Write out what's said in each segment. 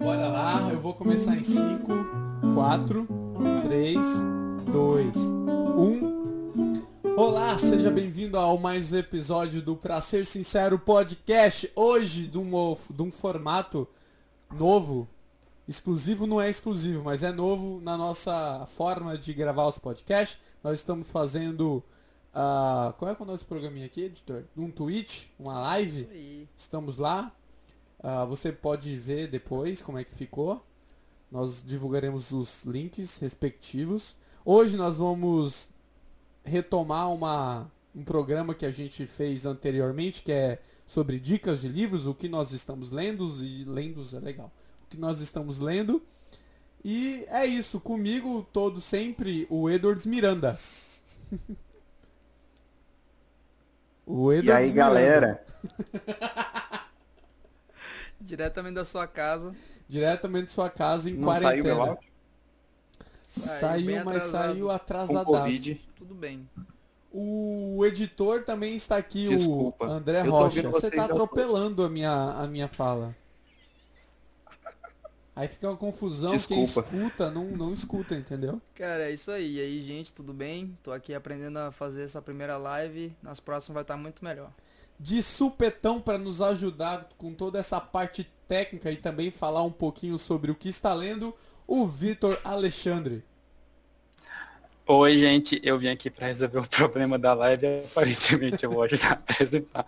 Bora lá, eu vou começar em 5, 4, 3, 2, 1. Olá, seja bem-vindo ao mais um episódio do Pra Ser Sincero Podcast. Hoje, de um, de um formato novo, exclusivo não é exclusivo, mas é novo na nossa forma de gravar os podcasts. Nós estamos fazendo. Uh, qual é o nosso programinha aqui, editor? Um tweet, uma live. Estamos lá. Uh, você pode ver depois como é que ficou. Nós divulgaremos os links respectivos. Hoje nós vamos retomar uma, um programa que a gente fez anteriormente, que é sobre dicas de livros, o que nós estamos lendo, e lendo é legal. O que nós estamos lendo. E é isso, comigo todo sempre o Edwards Miranda. o Edwards e aí, Miranda. galera? Diretamente da sua casa. Diretamente da sua casa em Não quarentena. Saiu meu áudio? Saiu, saiu mas saiu atrasadaço. Tudo bem. O editor também está aqui, Desculpa. o André Rocha. Você está atropelando a minha, a minha fala. Aí fica uma confusão, Desculpa. quem escuta não, não escuta, entendeu? Cara, é isso aí. E aí, gente, tudo bem? Tô aqui aprendendo a fazer essa primeira live. Nas próximas vai estar muito melhor de supetão para nos ajudar com toda essa parte técnica e também falar um pouquinho sobre o que está lendo, o Vitor Alexandre. Oi, gente, eu vim aqui para resolver o problema da live aparentemente eu vou ajudar a apresentar.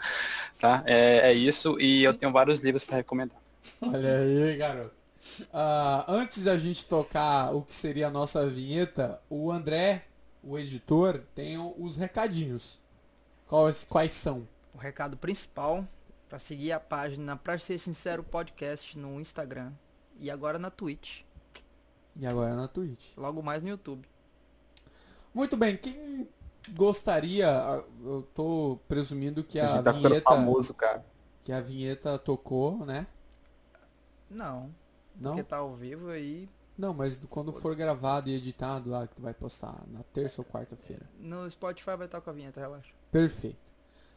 Tá? É, é isso e eu tenho vários livros para recomendar. Olha aí, garoto. Uh, antes da gente tocar o que seria a nossa vinheta, o André, o editor, tem os recadinhos. Quais, quais são? O recado principal para seguir a página Pra Ser Sincero Podcast no Instagram e agora na Twitch. E agora na Twitch. Logo mais no YouTube. Muito bem, quem gostaria, eu tô presumindo que a, a tá vinheta famoso, cara. Que a vinheta tocou, né? Não. Não. Porque tá ao vivo aí. Não, mas quando for gravado e editado lá que tu vai postar na terça ou quarta-feira. No Spotify vai estar com a vinheta, relaxa. Perfeito.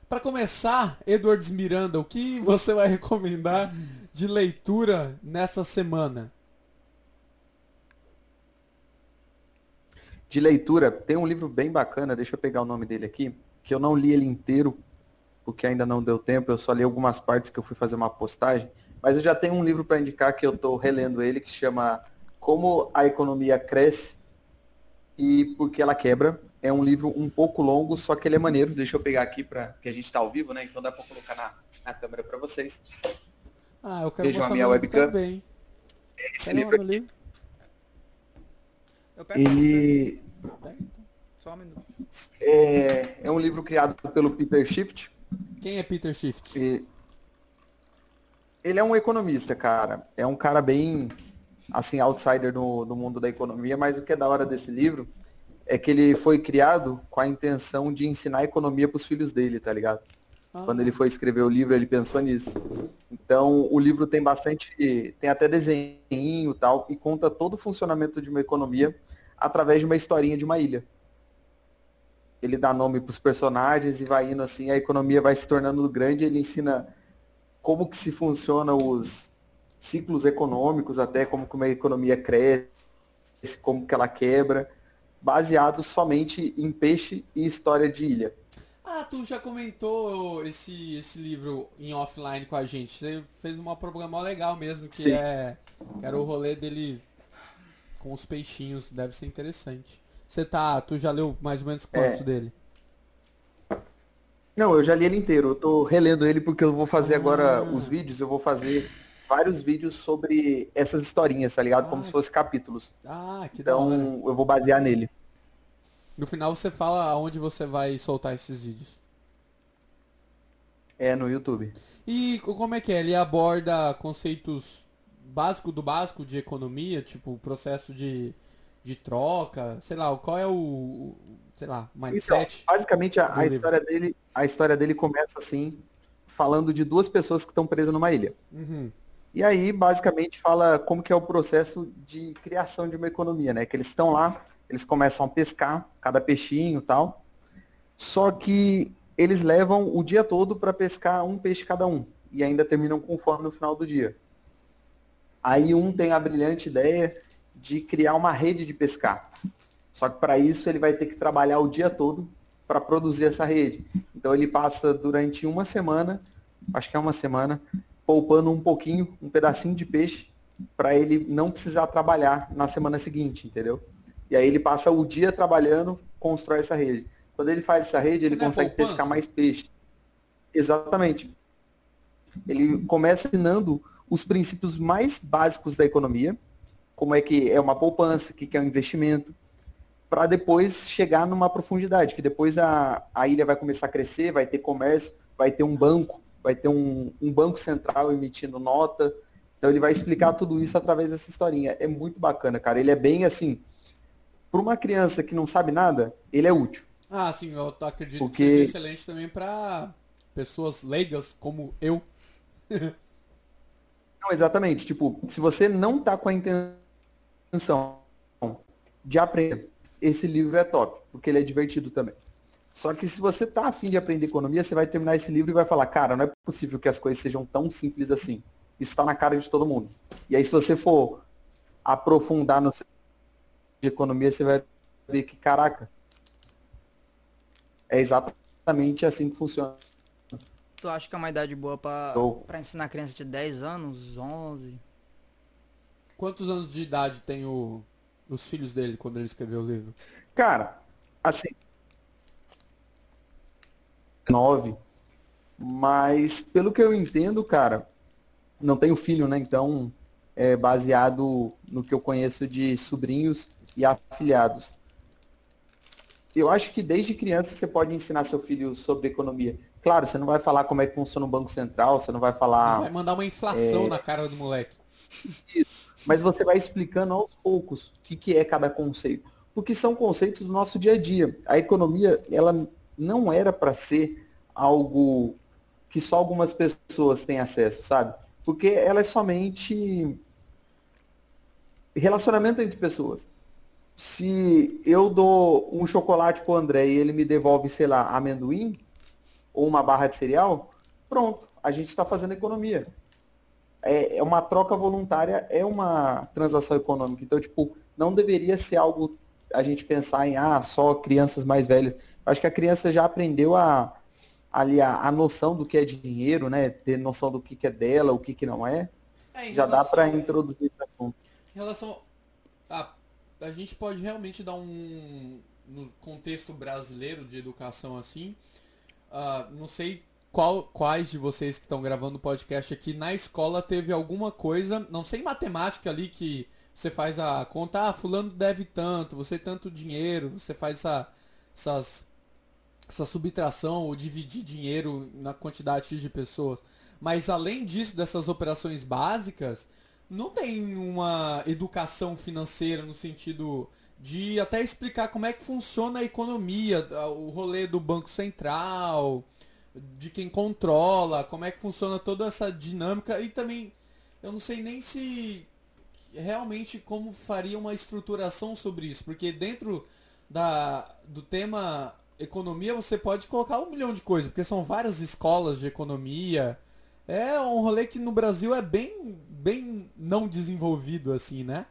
Para começar, Edwards Miranda, o que você vai recomendar de leitura nessa semana? De leitura, tem um livro bem bacana, deixa eu pegar o nome dele aqui, que eu não li ele inteiro, porque ainda não deu tempo, eu só li algumas partes que eu fui fazer uma postagem, mas eu já tenho um livro para indicar que eu estou relendo ele, que chama Como a Economia Cresce e Por que Ela Quebra, é um livro um pouco longo, só que ele é maneiro. Deixa eu pegar aqui para que a gente está ao vivo, né? Então dá para colocar na, na câmera para vocês. Ah, eu quero Vejam a minha webcam. Também. Esse Qual livro aqui. Ele Só um minuto. É, é um livro criado pelo Peter Schiff. Quem é Peter Schiff? E... Ele é um economista, cara. É um cara bem assim outsider no, no mundo da economia, mas o que é da hora desse livro é que ele foi criado com a intenção de ensinar economia para os filhos dele, tá ligado? Ah. Quando ele foi escrever o livro, ele pensou nisso. Então, o livro tem bastante, tem até desenho e tal, e conta todo o funcionamento de uma economia através de uma historinha de uma ilha. Ele dá nome para os personagens e vai indo assim, a economia vai se tornando grande, ele ensina como que se funciona os ciclos econômicos, até como que uma economia cresce, como que ela quebra baseado somente em peixe e história de ilha. Ah, tu já comentou esse, esse livro em offline com a gente. Você fez uma problema legal mesmo, que Sim. é. Que era o rolê dele com os peixinhos. Deve ser interessante. Você tá. Tu já leu mais ou menos quantos é. dele? Não, eu já li ele inteiro. Eu tô relendo ele porque eu vou fazer ah. agora os vídeos, eu vou fazer vários vídeos sobre essas historinhas, tá ligado? Como ah, se fossem capítulos. Ah, que Então eu vou basear nele. No final você fala aonde você vai soltar esses vídeos. É, no YouTube. E como é que é? Ele aborda conceitos básicos do básico de economia, tipo o processo de, de troca, sei lá, qual é o, sei lá, mindset? Então, basicamente a, a história dele, a história dele começa assim, falando de duas pessoas que estão presas numa ilha. Uhum. E aí, basicamente, fala como que é o processo de criação de uma economia, né? Que eles estão lá, eles começam a pescar, cada peixinho tal. Só que eles levam o dia todo para pescar um peixe cada um. E ainda terminam com fome no final do dia. Aí um tem a brilhante ideia de criar uma rede de pescar. Só que para isso ele vai ter que trabalhar o dia todo para produzir essa rede. Então ele passa durante uma semana, acho que é uma semana, poupando um pouquinho, um pedacinho de peixe, para ele não precisar trabalhar na semana seguinte, entendeu? E aí ele passa o dia trabalhando, constrói essa rede. Quando ele faz essa rede, ele consegue pescar mais peixe. Exatamente. Ele começa ensinando os princípios mais básicos da economia, como é que é uma poupança, o que é um investimento, para depois chegar numa profundidade, que depois a, a ilha vai começar a crescer, vai ter comércio, vai ter um banco, vai ter um, um banco central emitindo nota. Então ele vai explicar tudo isso através dessa historinha. É muito bacana, cara. Ele é bem assim, para uma criança que não sabe nada, ele é útil. Ah, sim, eu acredito Porque... que seja excelente também para pessoas leigas como eu. não, exatamente. Tipo, se você não tá com a intenção de aprender, esse livro é top, porque ele é divertido também. Só que se você tá afim de aprender economia, você vai terminar esse livro e vai falar, cara, não é possível que as coisas sejam tão simples assim. Isso está na cara de todo mundo. E aí, se você for aprofundar no seu de economia, você vai ver que, caraca, é exatamente assim que funciona. Tu acha que é uma idade boa para ensinar criança de 10 anos, 11? Quantos anos de idade tem o, os filhos dele quando ele escreveu o livro? Cara, assim. 9. Mas, pelo que eu entendo, cara, não tenho filho, né? Então, é baseado no que eu conheço de sobrinhos e afiliados. Eu acho que desde criança você pode ensinar seu filho sobre economia. Claro, você não vai falar como é que funciona o Banco Central, você não vai falar. Vai mandar uma inflação é... na cara do moleque. Isso. Mas você vai explicando aos poucos o que, que é cada conceito. Porque são conceitos do nosso dia a dia. A economia, ela não era para ser algo que só algumas pessoas têm acesso, sabe? Porque ela é somente relacionamento entre pessoas se eu dou um chocolate pro André e ele me devolve, sei lá, amendoim ou uma barra de cereal, pronto, a gente está fazendo economia. É, é, uma troca voluntária, é uma transação econômica. Então, tipo, não deveria ser algo a gente pensar em ah, só crianças mais velhas. Eu acho que a criança já aprendeu a ali a, a noção do que é dinheiro, né? Ter noção do que, que é dela, o que, que não é. é já dá para introduzir esse assunto. Em relação a a gente pode realmente dar um no contexto brasileiro de educação assim. Uh, não sei qual, quais de vocês que estão gravando o podcast aqui na escola teve alguma coisa, não sei matemática ali que você faz a conta, ah, fulano deve tanto, você tanto dinheiro, você faz essa, essas, essa subtração ou dividir dinheiro na quantidade de pessoas. Mas além disso, dessas operações básicas, não tem uma educação financeira no sentido de até explicar como é que funciona a economia, o rolê do Banco Central, de quem controla, como é que funciona toda essa dinâmica e também eu não sei nem se realmente como faria uma estruturação sobre isso, porque dentro da, do tema economia você pode colocar um milhão de coisas, porque são várias escolas de economia, é um rolê que no Brasil é bem, bem não desenvolvido, assim, né?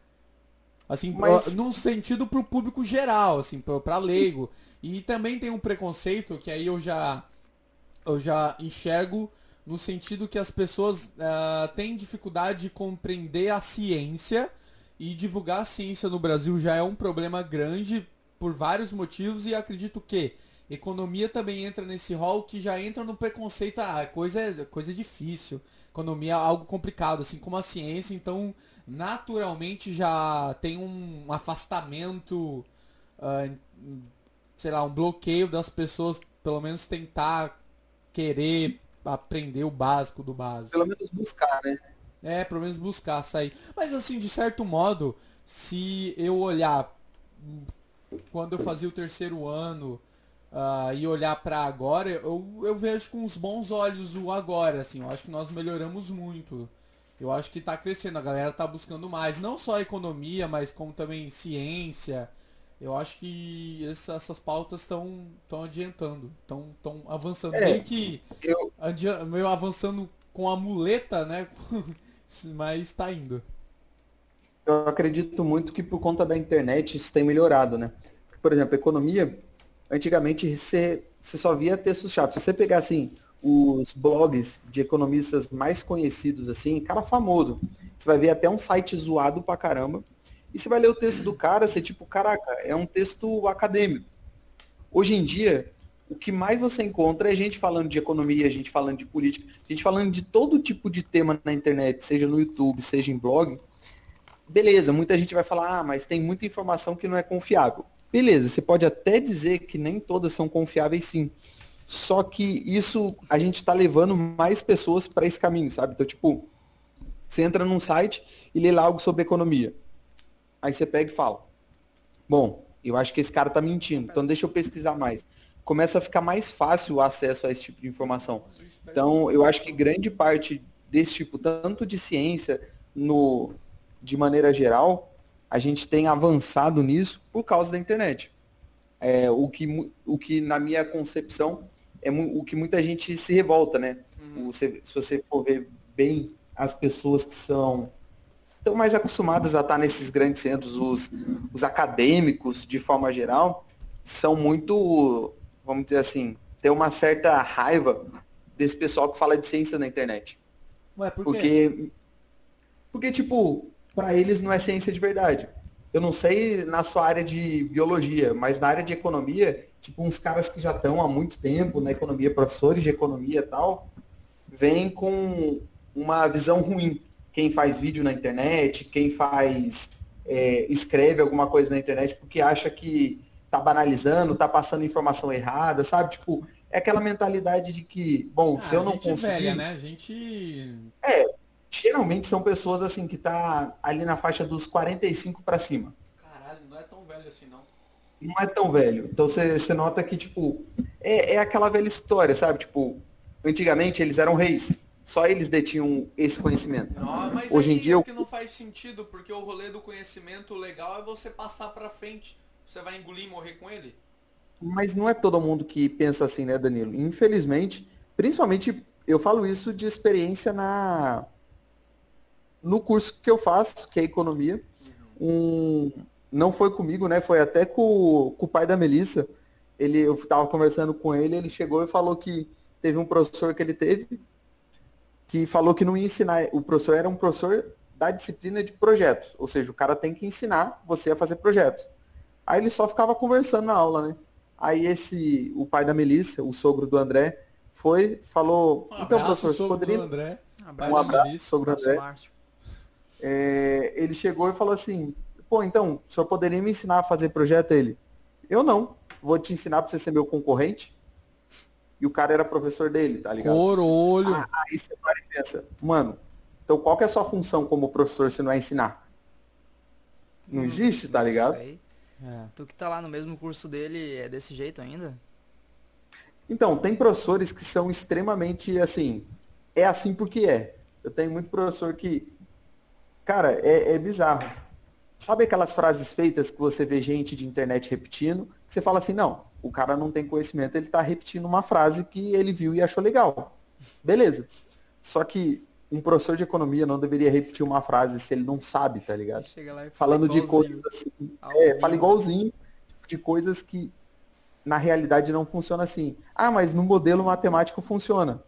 Assim, Mas... num sentido pro público geral, assim, para leigo. E também tem um preconceito que aí eu já, eu já enxergo no sentido que as pessoas uh, têm dificuldade de compreender a ciência e divulgar a ciência no Brasil já é um problema grande por vários motivos e acredito que Economia também entra nesse rol que já entra no preconceito, ah, coisa, coisa difícil. Economia é algo complicado, assim como a ciência, então naturalmente já tem um afastamento, uh, sei lá, um bloqueio das pessoas, pelo menos tentar querer aprender o básico do básico. Pelo menos buscar, né? É, pelo menos buscar sair. Mas assim, de certo modo, se eu olhar quando eu fazia o terceiro ano, uh, e olhar para agora, eu, eu vejo com os bons olhos o agora, assim, eu acho que nós melhoramos muito. Eu acho que está crescendo, a galera está buscando mais, não só economia, mas como também ciência. Eu acho que essa, essas pautas estão tão adiantando, estão avançando. É, meio que eu... meio avançando com a muleta, né? mas está indo. eu acredito muito que por conta da internet isso tem melhorado, né? Por exemplo, economia, antigamente você, você só via textos chatos. Se você pegar assim, os blogs de economistas mais conhecidos, assim, cara famoso, você vai ver até um site zoado pra caramba. E você vai ler o texto do cara, você tipo, caraca, é um texto acadêmico. Hoje em dia, o que mais você encontra é gente falando de economia, gente falando de política, gente falando de todo tipo de tema na internet, seja no YouTube, seja em blog. Beleza, muita gente vai falar, ah, mas tem muita informação que não é confiável. Beleza, você pode até dizer que nem todas são confiáveis sim. Só que isso a gente está levando mais pessoas para esse caminho, sabe? Então, tipo, você entra num site e lê lá algo sobre economia. Aí você pega e fala: Bom, eu acho que esse cara está mentindo, então deixa eu pesquisar mais. Começa a ficar mais fácil o acesso a esse tipo de informação. Então, eu acho que grande parte desse tipo, tanto de ciência, no, de maneira geral, a gente tem avançado nisso por causa da internet. É, o, que, o que, na minha concepção, é o que muita gente se revolta, né? Uhum. Se você for ver bem as pessoas que são estão mais acostumadas a estar nesses grandes centros, os, os acadêmicos, de forma geral, são muito, vamos dizer assim, tem uma certa raiva desse pessoal que fala de ciência na internet. Ué, por porque, porque, tipo, para eles não é ciência de verdade. Eu não sei na sua área de biologia, mas na área de economia, tipo, uns caras que já estão há muito tempo na economia, professores de economia e tal, vêm com uma visão ruim. Quem faz vídeo na internet, quem faz, é, escreve alguma coisa na internet porque acha que tá banalizando, tá passando informação errada, sabe? Tipo, é aquela mentalidade de que, bom, ah, se eu não conseguir... Velha, né? A gente... É, geralmente são pessoas assim que tá ali na faixa dos 45 para cima. Caralho, não é tão velho assim não. Não é tão velho. Então você nota que, tipo, é, é aquela velha história, sabe? Tipo, antigamente eles eram reis. Só eles detinham esse conhecimento. Não, mas Hoje em dia é que não faz sentido, porque o rolê do conhecimento legal é você passar para frente. Você vai engolir e morrer com ele? Mas não é todo mundo que pensa assim, né, Danilo? Infelizmente, principalmente eu falo isso de experiência na no curso que eu faço, que é economia. Um, não foi comigo, né? Foi até com, com o pai da Melissa. Ele, eu estava conversando com ele, ele chegou e falou que teve um professor que ele teve que falou que não ia ensinar. O professor era um professor da disciplina de projetos, ou seja, o cara tem que ensinar você a fazer projetos. Aí ele só ficava conversando na aula, né? Aí esse, o pai da Melissa, o sogro do André, foi, falou, um então professor, você poderia... André. Um abraço, sogro André. É, ele chegou e falou assim, pô, então, o senhor poderia me ensinar a fazer projeto? Ele, eu não, vou te ensinar para você ser meu concorrente. E o cara era professor dele, tá ligado? Corolho. Ah, aí você para e pensa, mano, então qual que é a sua função como professor se não é ensinar? Não hum, existe, tá ligado? É. Tu que tá lá no mesmo curso dele é desse jeito ainda? Então, tem professores que são extremamente assim. É assim porque é. Eu tenho muito professor que. Cara, é, é bizarro. Sabe aquelas frases feitas que você vê gente de internet repetindo? Que você fala assim, não, o cara não tem conhecimento, ele está repetindo uma frase que ele viu e achou legal. Beleza. Só que um professor de economia não deveria repetir uma frase se ele não sabe, tá ligado? Falando de coisas assim. É, fala igualzinho de coisas que na realidade não funciona assim. Ah, mas no modelo matemático funciona.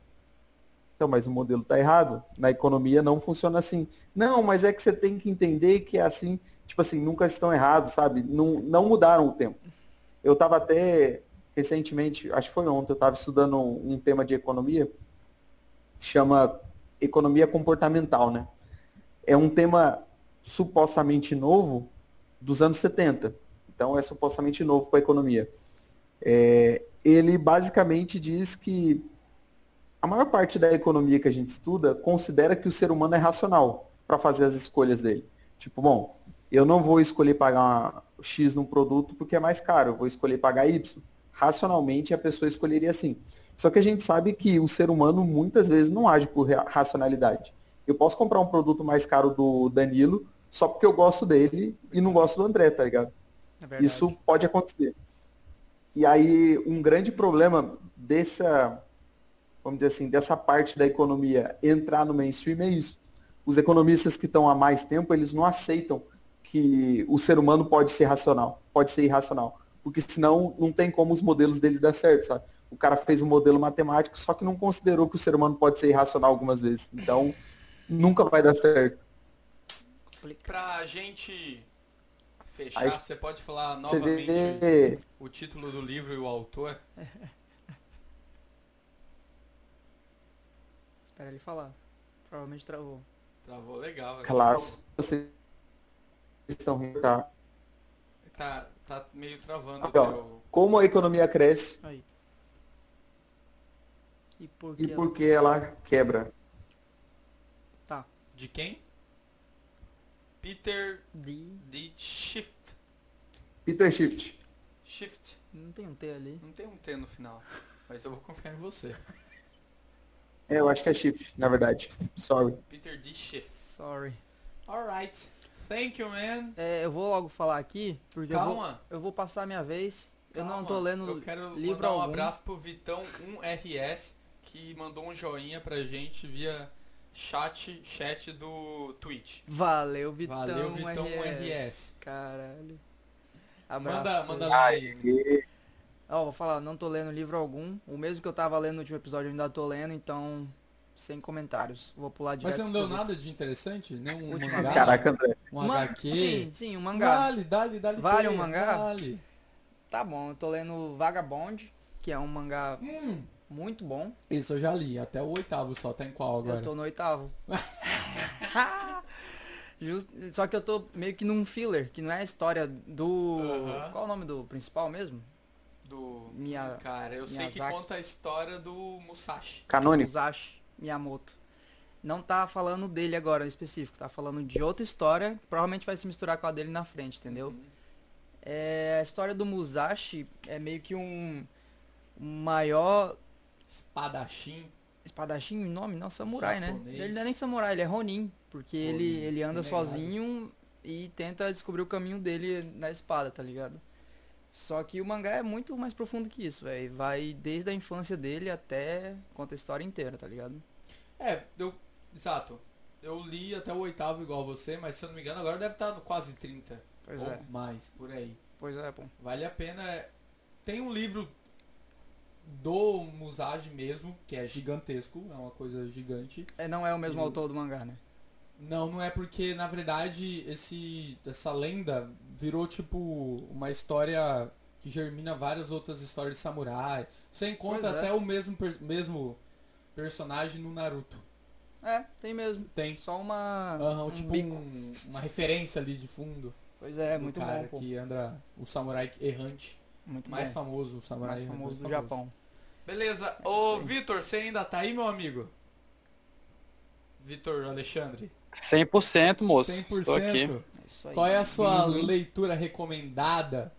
Então, mas o modelo está errado. Na economia não funciona assim. Não, mas é que você tem que entender que é assim, tipo assim, nunca estão errados, sabe? Não, não mudaram o tempo. Eu estava até recentemente, acho que foi ontem, eu estava estudando um tema de economia, chama economia comportamental, né? É um tema supostamente novo dos anos 70. Então é supostamente novo para a economia. É, ele basicamente diz que a maior parte da economia que a gente estuda considera que o ser humano é racional para fazer as escolhas dele. Tipo, bom, eu não vou escolher pagar X num produto porque é mais caro, eu vou escolher pagar Y. Racionalmente a pessoa escolheria assim. Só que a gente sabe que o ser humano muitas vezes não age por racionalidade. Eu posso comprar um produto mais caro do Danilo só porque eu gosto dele e não gosto do André, tá ligado? É Isso pode acontecer. E aí um grande problema dessa, vamos dizer assim, dessa parte da economia entrar no mainstream é isso. os economistas que estão há mais tempo, eles não aceitam que o ser humano pode ser racional, pode ser irracional. Porque senão não tem como os modelos deles dar certo, sabe? O cara fez um modelo matemático, só que não considerou que o ser humano pode ser irracional algumas vezes. Então, nunca vai dar certo. Pra gente fechar, Aí você pode falar Você novamente vê o título do livro e o autor? Espera ele falar. Provavelmente travou. Travou legal. velho. claro, vocês estão rindo, tá? Tá, tá meio travando Aqui, teu... Como a economia cresce Aí. E por que e ela- por que ela quebra. Tá. De quem? Peter De... D. Schiff. Peter Shift. Shift. Não tem um T ali. Não tem um T no final. Mas eu vou confiar em você. É, eu acho que é Shift, na verdade. Sorry. Peter D. Schiff. Sorry. Alright. Thank you, man. É, eu vou logo falar aqui, porque eu vou, Calma. eu vou passar a minha vez. eu não Calma. tô lendo Eu quero livro mandar um algum. abraço pro Vitão 1RS que mandou um joinha pra gente via chat, chat do Twitch. Valeu, Vitão, Valeu, Vitão RS. RS. Caralho. Abraço. Manda, manda lá aí. Ó, vou falar, não tô lendo livro algum. O mesmo que eu tava lendo no último episódio eu ainda tô lendo, então sem comentários. Vou pular direto. Mas você não deu nada de interessante? Nem um mangá? Caraca, André. Um Ma- HQ? Sim, sim, um mangá. Vale, dale, dale. Vale um mangá? Vale. Tá bom, eu tô lendo Vagabond, que é um mangá Hum, muito bom. esse eu já li. Até o oitavo só. Tá em qual agora? Eu tô no oitavo. Just- Só que eu tô meio que num filler, que não é a história do. Qual é o nome do principal mesmo? Do... Minha- Cara, eu sei que conta a história do Musashi. Canônico. Musashi Miyamoto. Não tá falando dele agora em específico, tá falando de outra história, que provavelmente vai se misturar com a dele na frente, entendeu? Uhum. É, a história do Musashi é meio que um maior Espadachim. espadachim, nome? Não, samurai, né? Japonês. Ele não é nem samurai, ele é Ronin, porque ele, Ronin, ele anda renegado. sozinho e tenta descobrir o caminho dele na espada, tá ligado? Só que o mangá é muito mais profundo que isso, velho. Vai desde a infância dele até conta a história inteira, tá ligado? É, eu. Exato. Eu li até o oitavo igual você, mas se eu não me engano agora deve estar no quase 30. Pois ou é, mais, por aí. pois é, pô. Vale a pena. Tem um livro do Musashi mesmo, que é gigantesco, é uma coisa gigante. É, não é o mesmo E- autor do mangá, né? Não, não é porque na verdade esse essa lenda virou tipo uma história que germina várias outras histórias de samurai. Você encontra é. até o mesmo mesmo personagem no Naruto. É, tem mesmo. Tem. Só uma. Aham, um tipo bico. um- uma referência ali de fundo. Pois é, muito cara bom, pô. que anda o samurai errante, Muito mais bom. famoso, o samurai mais errante famoso do famoso. Japão. Beleza. Ô, Vitor, você ainda tá aí, meu amigo? Vitor Alexandre? 100%, moço. 100%. Estou aqui. É isso aí. Qual é a sua Uhum. leitura recomendada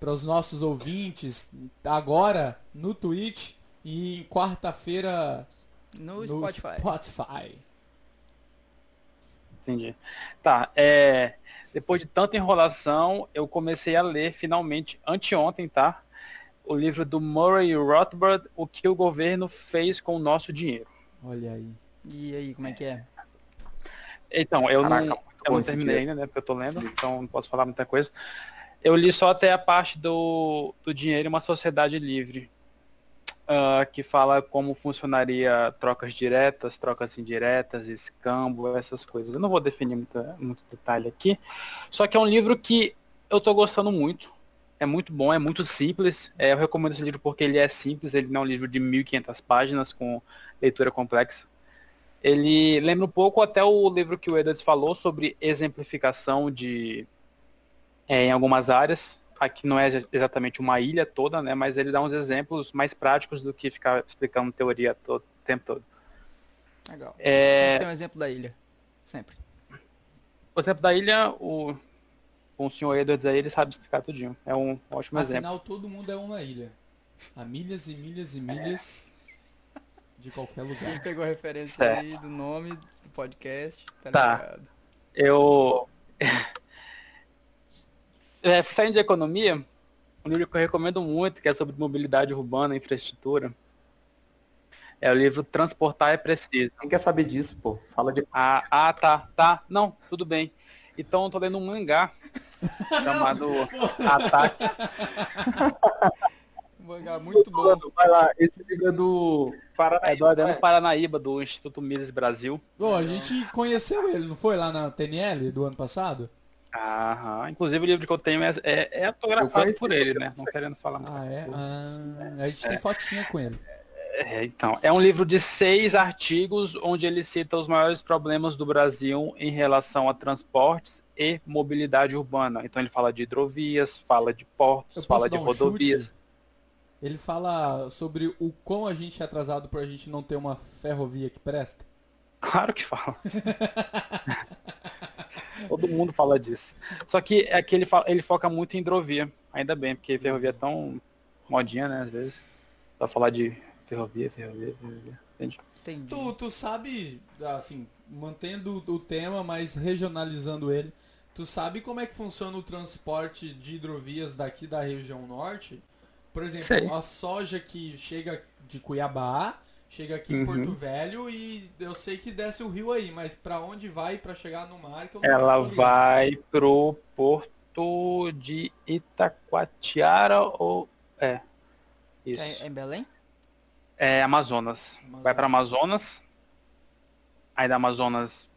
para os nossos ouvintes agora no Twitch e em quarta-feira No, no Spotify. Spotify? Entendi. Tá, é, depois de tanta enrolação, eu comecei a ler finalmente, anteontem, tá? O livro do Murray Rothbard, O que o governo fez com o nosso dinheiro. Olha aí. E aí, como é que é? Então, eu Caraca, não, eu não terminei ainda, né? Porque eu tô lendo, Sim. então não posso falar muita coisa. Eu li só até a parte do, do dinheiro em uma sociedade livre. ah, que fala como funcionaria trocas diretas, trocas indiretas, escambo, essas coisas. Eu não vou definir muita, muito detalhe aqui. Só que é um livro que eu tô gostando muito. É muito bom, é muito simples. É, eu recomendo esse livro porque ele é simples, ele não é um livro de 1.500 páginas com leitura complexa. Ele lembra um pouco até o livro que o Edwards falou sobre exemplificação de é, em algumas áreas. Aqui não é ex- exatamente uma ilha toda, né? Mas ele dá uns exemplos mais práticos do que ficar explicando teoria todo, o tempo todo. Legal. É, Tem um exemplo da ilha. Sempre. o exemplo da ilha, o, com o senhor Edwards aí, ele sabe explicar tudinho. É um ótimo exemplo. Afinal, todo mundo é uma ilha. Há milhas e milhas e milhas de qualquer Quem lugar. pegou a referência Certo. aí do nome do podcast, tá, Tá. ligado? Eu. É, saindo de economia, um livro que eu recomendo muito, que é sobre mobilidade urbana e infraestrutura. É o livro Transportar é Preciso. Quem quer saber disso, pô? Fala de. Ah, ah, tá, tá. Não, tudo bem. Então eu tô lendo um mangá chamado Ataque. Mangá muito bom. Mano, vai lá, esse livro é do É Paranaíba. do Adriano Paranaíba, do Instituto Mises Brasil. Ô, a gente conheceu ele, não foi? Lá na TNL do ano passado? Aham. Inclusive o livro que eu tenho é, é, é autografado por ele, né? não querendo falar muito. Ah, é? Ah, a gente tem fotinha com ele. É, então, é um livro de seis artigos onde ele cita os maiores problemas do Brasil em relação a transportes e mobilidade urbana. Então ele fala de hidrovias, fala de portos, fala de um rodovias. chute? Ele fala sobre o quão a gente é atrasado por a gente não ter uma ferrovia que presta. Claro que fala. Todo mundo fala disso. Só que é que ele, fa- ele foca muito em hidrovia. Ainda bem, porque ferrovia é tão modinha, né, às vezes. Só falar de ferrovia, ferrovia, ferrovia. Entende? Entendi. Tu, tu sabe, assim, mantendo o tema, mas regionalizando ele, tu sabe como é que funciona o transporte de hidrovias daqui da região norte? Por exemplo, Sei. a soja que chega de Cuiabá, chega aqui em Uhum. Porto Velho e eu sei que desce o rio aí, mas pra onde vai pra chegar no mar que eu não Ela vai pro porto de Itacoatiara ou... É. Isso. É, é em Belém? É Amazonas. Vai para Amazonas. Aí da Amazonas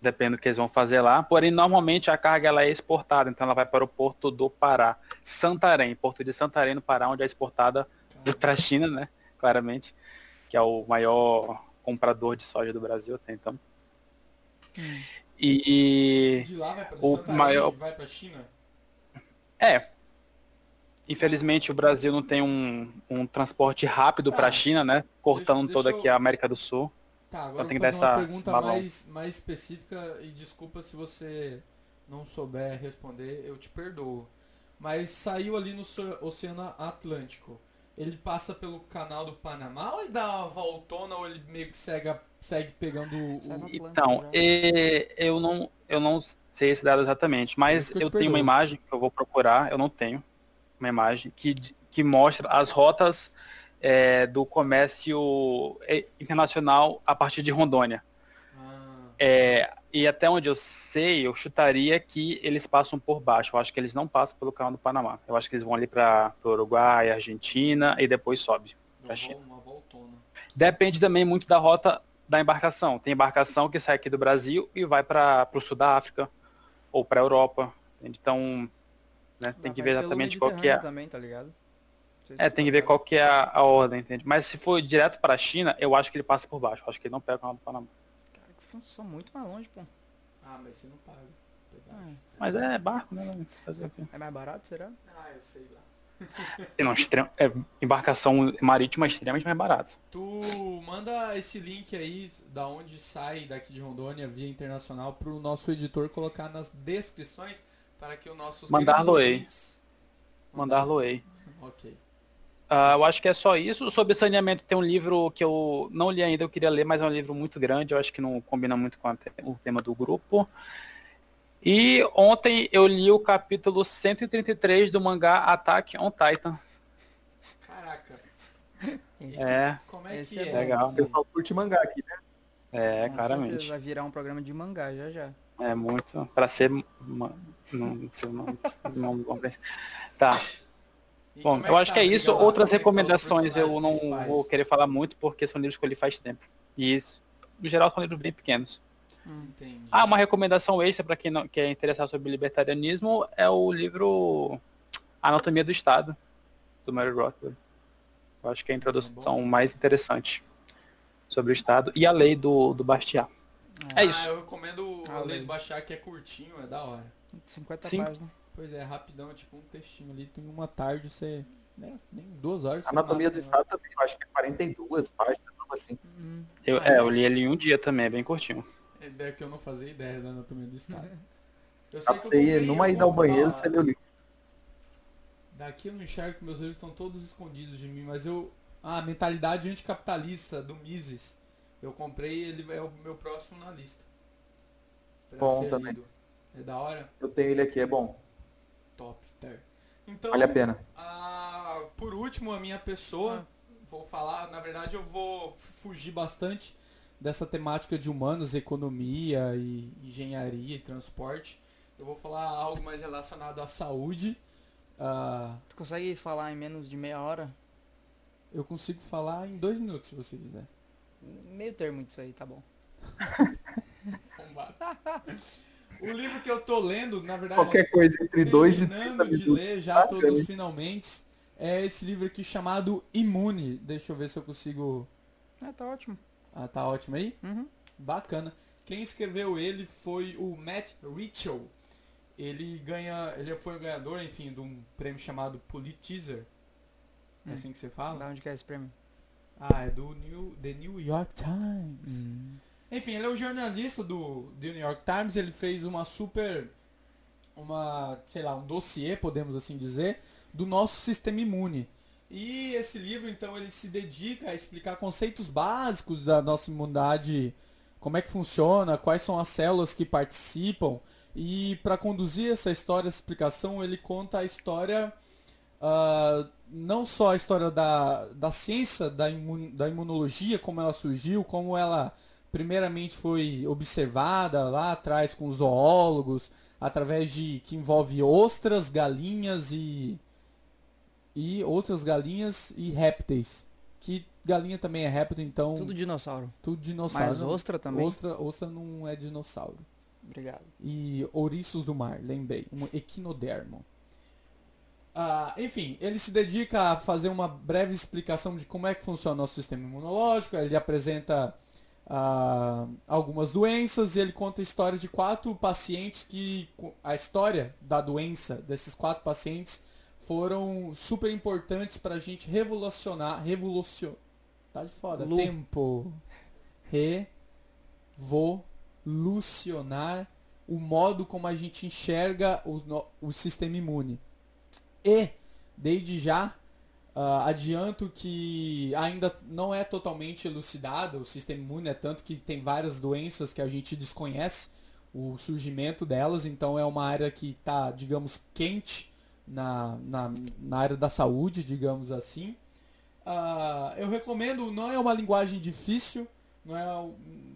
depende do que eles vão fazer lá. Porém, normalmente a carga ela é exportada, então ela vai para o porto do Pará. Santarém, porto de Santarém no Pará, onde é exportada para a China, né? Claramente, que é o maior comprador de soja do Brasil até então. Hum. E De lá vai pra o Santarém, maior- vai pra China? é, infelizmente o Brasil não tem um, um transporte rápido para a Tá. China, né? Cortando Deixa- toda deixa eu- aqui a América do Sul. Tá, agora tem eu que dar uma essa- pergunta esse balão. mais, mais específica e desculpa se você não souber responder, eu te perdoo. Mas saiu ali no Oceano Atlântico. Ele passa pelo canal do Panamá ou ele dá uma voltona ou ele meio que segue, segue pegando o. Então, e- eu não, eu não sei esse dado exatamente, mas Isso que eu eu tenho uma imagem que eu vou procurar, eu não tenho uma imagem que, que mostra as rotas é, do comércio é, internacional a partir de Rondônia. Ah, É, e até onde eu sei, eu chutaria que eles passam por baixo. Eu acho que eles não passam pelo canal do Panamá. Eu acho que eles vão ali para o Uruguai, Argentina e depois sobe. uma, pra China. uma voltona. Depende também muito da rota da embarcação. Tem embarcação que sai aqui do Brasil e vai para o sul da África ou para a Europa. Então, né, tem que ver exatamente qual que é. Também, tá ligado? É, tem que ver sabe. qual que é a, a ordem, entende? Mas se for direto para a China, eu acho que ele passa por baixo. Eu acho que ele não pega o canal do Panamá. Função muito mais longe, pô. Ah, mas você não paga. pedágio. Mas é barco, né? Fazer o quê? É mais barato, será? Ah, eu sei lá. Não, extrem- é, embarcação marítima é extremamente mais barato. Tu manda esse link aí da onde sai daqui de Rondônia via internacional pro nosso editor colocar nas descrições para que o nossos Mandar-lo-ei. queridos ouvintes- Mandar-lo-ei. Ok. Ah, eu acho que é só isso. Sobre saneamento tem um livro que eu não li ainda, eu queria ler, mas é um livro muito grande, eu acho que não combina muito com te- o tema do grupo. E ontem eu li o capítulo 133 do mangá Attack on Titan. Caraca, Esse, É, como é Esse que é é? Legal. O pessoal curte mangá aqui, né? é, com claramente. certeza Vai virar um programa de mangá já já. É muito. Pra ser. Uma, não, sei o nome, Tá. Bom, como eu acho tá que é a isso. Outras é recomendações eu não vou querer falar muito porque são livros que eu li faz tempo. E isso, no geral, são livros bem pequenos. Entendi. Ah, uma recomendação extra para quem não quer interessar sobre libertarianismo é o livro Anatomia do Estado, do Mary Rothbard. Eu acho que é a introdução mais interessante sobre o Estado e a lei do, do Bastiat. É Ah, isso. eu recomendo Ah, a lei lei. do baixar que é curtinho, é da hora. 50 Sim. páginas. Pois é, rapidão, é tipo um textinho ali, tem uma tarde você. Né, nem duas horas. você Anatomia do né? Estado também, eu acho que é 42 páginas, algo assim. Hum. Eu, Ah, é, é? eu li ele em um dia também, é bem curtinho. É ideia que eu não fazia ideia da anatomia do Estado. Eu Dá sei que eu você ir comprei numa em ida ao banheiro, você lê o livro. Daqui eu não enxergo que meus livros estão todos escondidos de mim, mas eu. Ah, mentalidade anticapitalista do Mises. Eu comprei, ele é o meu próximo na lista. Pra Bom também. lido. É da hora? Eu tenho ele aqui, é bom. Topster. Então, Vale a pena. ah, por último, a minha pessoa vou falar, na verdade eu vou fugir bastante dessa temática de humanos, economia e engenharia e transporte. Eu vou falar algo mais relacionado à saúde. Uh, tu consegue falar em menos de meia hora? Eu consigo falar em dois minutos, se você quiser. Meio termo disso aí, tá bom. o livro que eu tô lendo, na verdade, qualquer coisa entre dois e terminando de ler já todos finalmente, é esse livro aqui chamado Imune. Deixa eu ver se eu consigo. Ah, tá ótimo. Ah, tá ótimo aí? Uhum. Bacana. Quem escreveu ele foi o Matt Ritchell. Ele ganha, ele foi o ganhador, enfim, de um prêmio chamado Pulitzer. É hum. assim que você fala? Da onde que é esse prêmio? Ah, é do New, The New York Times. Hum. Enfim, ele é o jornalista do, do New York Times. Ele fez uma super, uma, sei lá, um dossiê, podemos assim dizer, do nosso sistema imune. E esse livro, então, ele se dedica a explicar conceitos básicos da nossa imunidade, como é que funciona, quais são as células que participam. E para conduzir essa história, essa explicação, ele conta a história, uh, não só a história da, da ciência da, imun, da imunologia, como ela surgiu, como ela primeiramente foi observada lá atrás com os zoólogos, através de que envolve ostras, galinhas e e outras galinhas e répteis. Que galinha também é réptil, então. Tudo dinossauro. Tudo dinossauro. Mas ostra também. Ostra, ostra não é dinossauro. Obrigado. E ouriços do mar, lembrei. Um equinodermo. Ah, enfim, ele se dedica a fazer uma breve explicação de como é que funciona o nosso sistema imunológico. Ele apresenta ah, algumas doenças e ele conta a história de quatro pacientes que. A história da doença desses quatro pacientes foram super importantes para a gente revolucionar, revolucionar, tá de foda, Lu. tempo, revolucionar o modo como a gente enxerga o, o sistema imune. E, desde já, uh, adianto que ainda não é totalmente elucidado o sistema imune, é tanto que tem várias doenças que a gente desconhece o surgimento delas, então é uma área que está, digamos, quente na, na, na área da saúde, digamos assim. Uh, eu recomendo, não é uma linguagem difícil, não é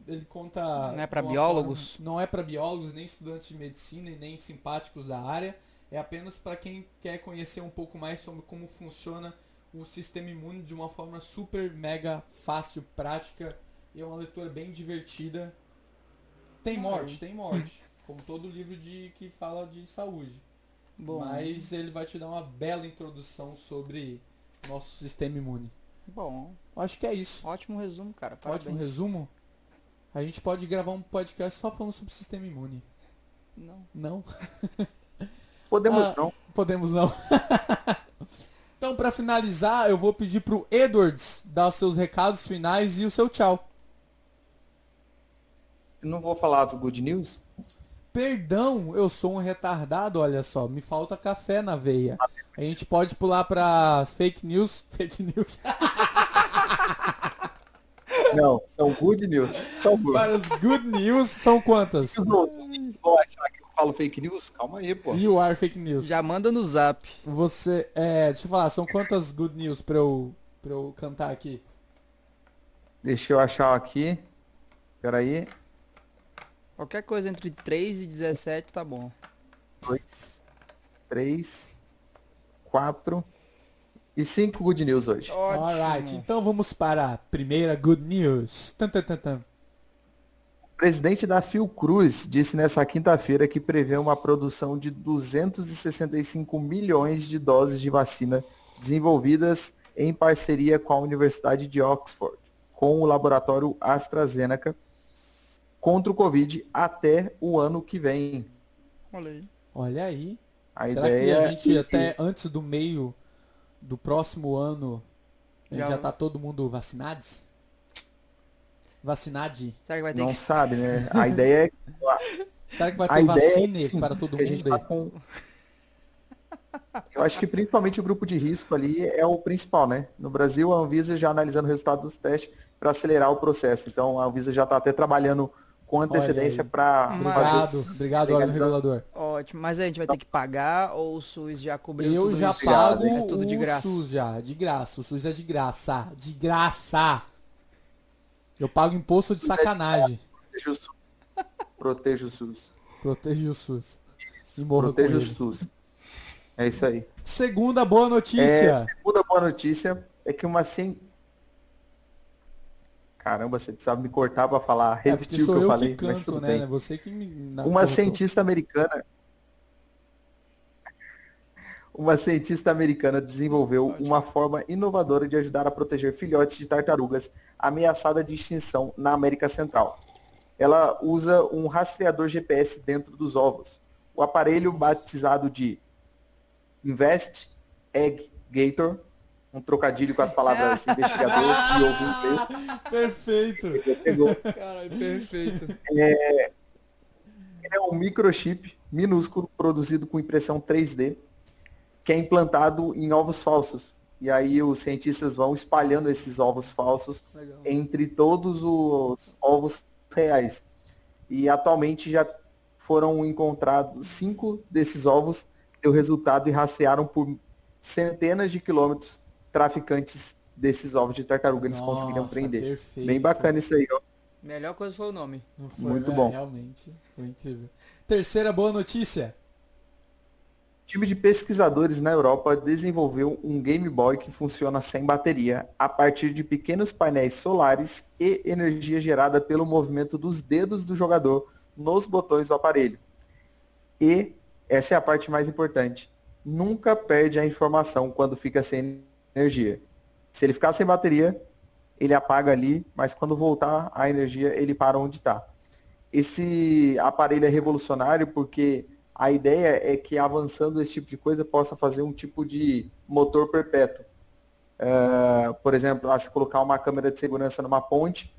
ele conta não é para biólogos forma, não é para biólogos nem estudantes de medicina e nem simpáticos da área é apenas para quem quer conhecer um pouco mais sobre como funciona o sistema imune de uma forma super mega fácil prática e é uma leitura bem divertida tem morte tem morte como todo livro de que fala de saúde Bom. Mas ele vai te dar uma bela introdução sobre nosso sistema imune. Bom. Acho que é isso. Ótimo resumo, cara. Parabéns. Ótimo resumo. A gente pode gravar um podcast só falando sobre o sistema imune. Não. Não? Podemos ah, não. Podemos não. então, para finalizar, eu vou pedir pro Edwards dar os seus recados finais e o seu tchau. Eu não vou falar dos good news? Perdão, eu sou um retardado, olha só, me falta café na veia. A gente pode pular para fake news, fake news. Não, são good news. São good. Para os good news são quantas? Vou achar que falo fake news? Calma aí, pô. You are fake news. Já manda no zap. Você, é, deixa eu falar, são quantas good news para eu, pra eu cantar aqui? Deixa eu achar aqui. Peraí. Qualquer coisa entre 3 e 17 tá bom. 2, 3, 4 e 5 good news hoje. Ótimo. Alright, então vamos para a primeira good news. Tum. O presidente da Fiocruz disse nessa quinta-feira que prevê uma produção de 265 milhões de doses de vacina desenvolvidas em parceria com a Universidade de Oxford, com o laboratório AstraZeneca contra o Covid até o ano que vem. Olha aí. Olha aí. A Será ideia que a gente até antes do meio do próximo ano já, já tá todo mundo vacinado? Vacinade? Será que vai ter Não que... sabe, né? A ideia é Será que vai ter vacina é, sim, para todo mundo? Tá com... Eu acho que principalmente o grupo de risco ali é o principal, né? No Brasil, a Anvisa já analisando o resultado dos testes para acelerar o processo. Então, a Anvisa já está até trabalhando com antecedência para fazer. Obrigado, obrigado, órgão regulador. Ótimo, mas a gente vai ter que pagar ou o SUS já cobriu Eu tudo já isso? pago É tudo de o graça. SUS já, de graça. O SUS é de graça, de graça. Eu pago imposto de sacanagem. Proteja o SUS. Proteja o SUS. Proteja o SUS. Proteja o. SUS. É isso aí. Segunda boa É, notícia. segunda boa notícia é que uma cien... Caramba, você precisava me cortar para falar, É, repetir o sou que eu eu falei, que mas canto, tudo né? bem. Você que me... Uma cortou. cientista americana. Uma cientista americana desenvolveu uma forma inovadora de ajudar a proteger filhotes de tartarugas ameaçadas de extinção na América Central. Ela usa um rastreador GPS dentro dos ovos. O aparelho batizado de Invest Egg Gator, um trocadilho com as palavras investigador e ovo inglês, Perfeito. pegou Caralho, perfeito. é um microchip minúsculo produzido com impressão 3D que é implantado em ovos falsos. E aí os cientistas vão espalhando esses ovos falsos Legal. entre todos os ovos reais. E atualmente já foram encontrados cinco desses ovos, deu resultado e rastrearam por centenas de quilômetros traficantes desses ovos de tartaruga. Eles conseguiram Nossa, prender. Perfeito. Bem bacana isso aí, ó. Melhor coisa foi o nome. Não foi, Muito né? bom. Realmente, foi incrível. Terceira boa notícia. Time de pesquisadores na Europa desenvolveu um Game Boy que funciona sem bateria, a partir de pequenos painéis solares e energia gerada pelo movimento dos dedos do jogador nos botões do aparelho. E, essa é a parte mais importante, nunca perde a informação quando fica sem energia. Se ele ficar sem bateria, ele apaga ali, mas quando voltar a energia, ele para onde está. Esse aparelho é revolucionário porque a ideia é que avançando esse tipo de coisa possa fazer um tipo de motor perpétuo. É, por exemplo, se colocar uma câmera de segurança numa ponte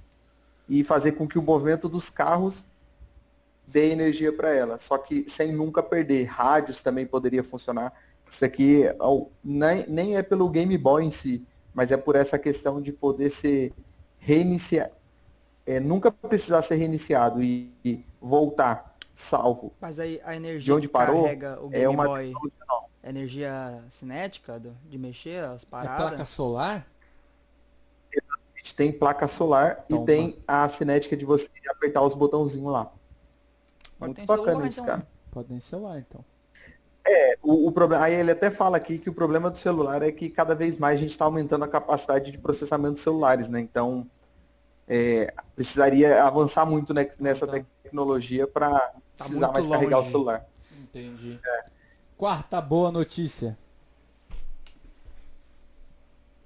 e fazer com que o movimento dos carros dê energia para ela, só que sem nunca perder. Rádios também poderia funcionar. Isso aqui nem, nem é pelo Game Boy em si, mas é por essa questão de poder ser reiniciar, é, nunca precisar ser reiniciado e, e voltar salvo. Mas aí a energia De onde que parou carrega o Game É uma Boy, energia cinética do- de mexer as É placa paradas? solar? A gente tem placa solar Então, e tem a cinética de você apertar os botãozinhos lá. Pode Muito ter bacana celular, isso, então, cara. né? Pode nem celular, então. É, o, o problema, aí ele até fala aqui que o problema do celular é que cada vez mais a gente está aumentando a capacidade de processamento dos celulares, né? Então, é, precisaria avançar muito ne- nessa Tá. tecnologia para precisar muito mais carregar o longe. celular. Entendi. Quarta boa notícia.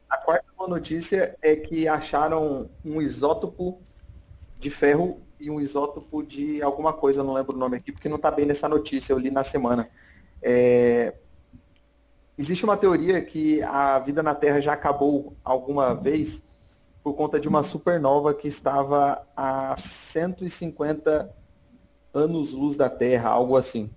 A quarta boa notícia é que acharam um isótopo de ferro e um isótopo de alguma coisa, não lembro o nome aqui, porque não está bem nessa notícia, eu li na semana. É, Existe uma teoria que a vida na Terra já acabou alguma vez por conta de uma supernova que estava a 150 anos-luz da Terra, algo assim.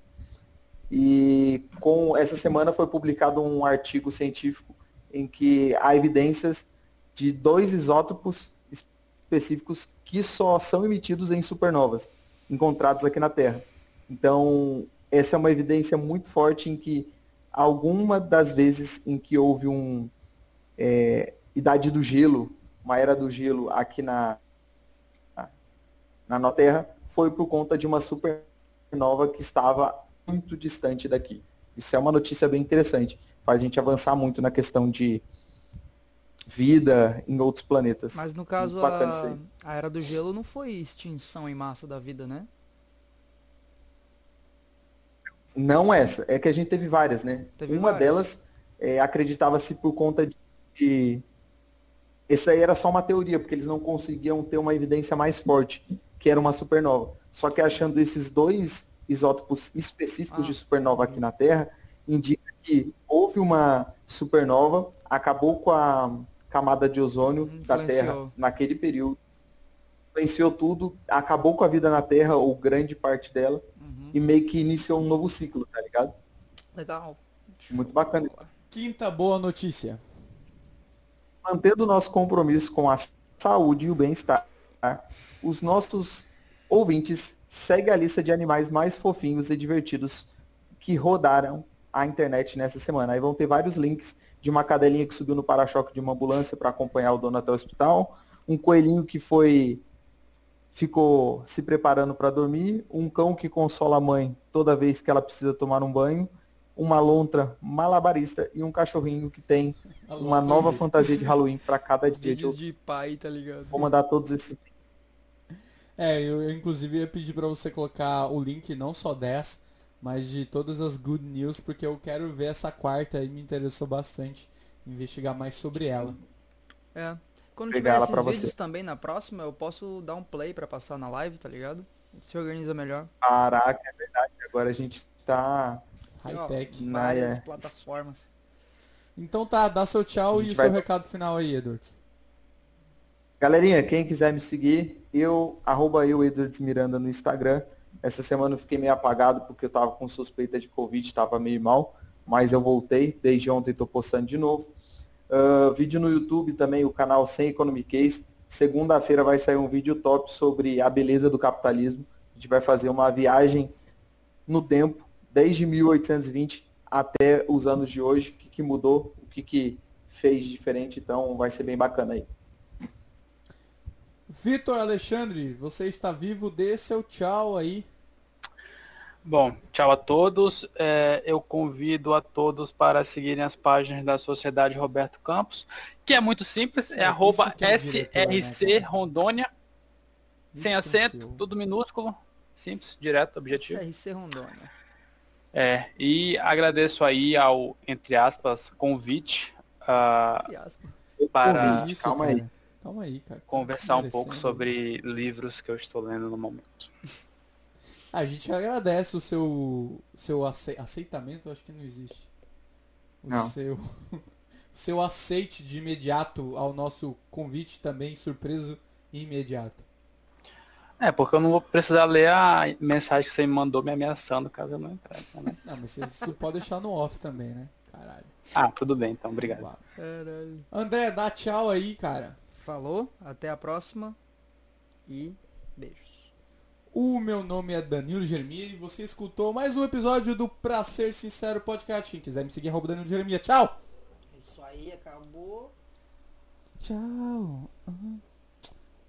E com essa semana foi publicado um artigo científico em que há evidências de dois isótopos específicos que só são emitidos em supernovas, encontrados aqui na Terra. Então, essa é uma evidência muito forte em que alguma das vezes em que houve um é, idade do gelo, uma era do gelo aqui na, na nossa Terra, foi por conta de uma supernova que estava muito distante daqui. Isso é uma notícia bem interessante. Faz a gente avançar muito na questão de vida em outros planetas. Mas no caso, a, a Era do Gelo não foi extinção em massa da vida, né? Não essa, é que a gente teve várias, né? Teve Uma várias. delas é, acreditava-se por conta de, de. Essa aí era só uma teoria, porque eles não conseguiam ter uma evidência mais forte, que era uma supernova. Só que achando esses dois isótopos específicos Ah, de supernova aqui na Terra, indica que houve uma supernova, acabou com a camada de ozônio da Influenciou. Terra naquele período, influenciou tudo, acabou com a vida na Terra, ou grande parte dela, Uhum. e meio que iniciou um novo ciclo, tá ligado? Legal. Muito bacana. Quinta boa notícia. Mantendo o nosso compromisso com a saúde e o bem-estar, os nossos ouvintes, segue a lista de animais mais fofinhos e divertidos que rodaram a internet nessa semana. Aí vão ter vários links de uma cadelinha que subiu no para-choque de uma ambulância para acompanhar o dono até o hospital, um coelhinho que foi ficou se preparando para dormir, um cão que consola a mãe toda vez que ela precisa tomar um banho, uma lontra malabarista e um cachorrinho que tem uma nova fantasia de Halloween para cada dia Vídeos de pai, tá ligado? Vou mandar todos esses É, eu, eu inclusive ia pedir pra você colocar o link não só 10, mas de todas as good news, porque eu quero ver essa quarta e me interessou bastante investigar mais sobre ela. É. Quando Pegar tiver ela esses vídeos você. também na próxima, eu posso dar um play pra passar na live, tá ligado? Se organiza melhor. Caraca, é verdade. Agora a gente tá. High-tech. Várias Ah, é. plataformas. Então tá, dá seu tchau e o seu vai- recado final aí, Edward. Galerinha, quem quiser me seguir, eu, arroba eu, Edwards Miranda no Instagram. Essa semana eu fiquei meio apagado porque eu tava com suspeita de Covid, tava meio mal, mas eu voltei, desde ontem tô postando de novo. Ah, vídeo no YouTube também, o canal Sem Economic Case. Segunda-feira vai sair um vídeo top sobre a beleza do capitalismo. A gente vai fazer uma viagem no tempo, desde 1820 até os anos de hoje, o que, que mudou, o que, que fez diferente, então vai ser bem bacana aí. Vitor Alexandre, você está vivo, dê seu tchau aí. Bom, tchau a todos. É, eu convido a todos para seguirem as páginas da Sociedade Roberto Campos, que é muito simples, é é- arroba é né, SRC? Rondônia, sem Isso é acento, tudo minúsculo, simples, direto, objetivo. CRC Rondônia. É, e agradeço aí ao, entre aspas, convite Entre aspas. para Convite. Isso, calma cara. Calma aí, cara. Conversar um pouco sobre livros que eu estou lendo no momento. A gente agradece o seu seu ace- aceitamento, acho que não existe. O Não. seu o seu aceite de imediato ao nosso convite também surpreso e imediato. É, porque eu não vou precisar ler a mensagem que você me mandou me ameaçando caso eu não entrasse. Né? Não, mas você- isso pode deixar no off também, né? Caralho. Ah, tudo bem, então, obrigado. Caralho. André, dá tchau aí, cara. Falou, até a próxima. E beijos. O meu nome é Danilo Jeremia e você escutou mais um episódio do Pra Ser Sincero Podcast. Quem quiser me seguir, arroba Danilo Jeremia. Tchau! Isso aí, acabou. Tchau. Ah,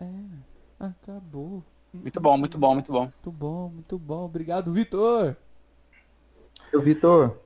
É, acabou. Muito bom, muito bom, muito bom. Muito bom, muito bom. Obrigado, Vitor. Ô, Vitor,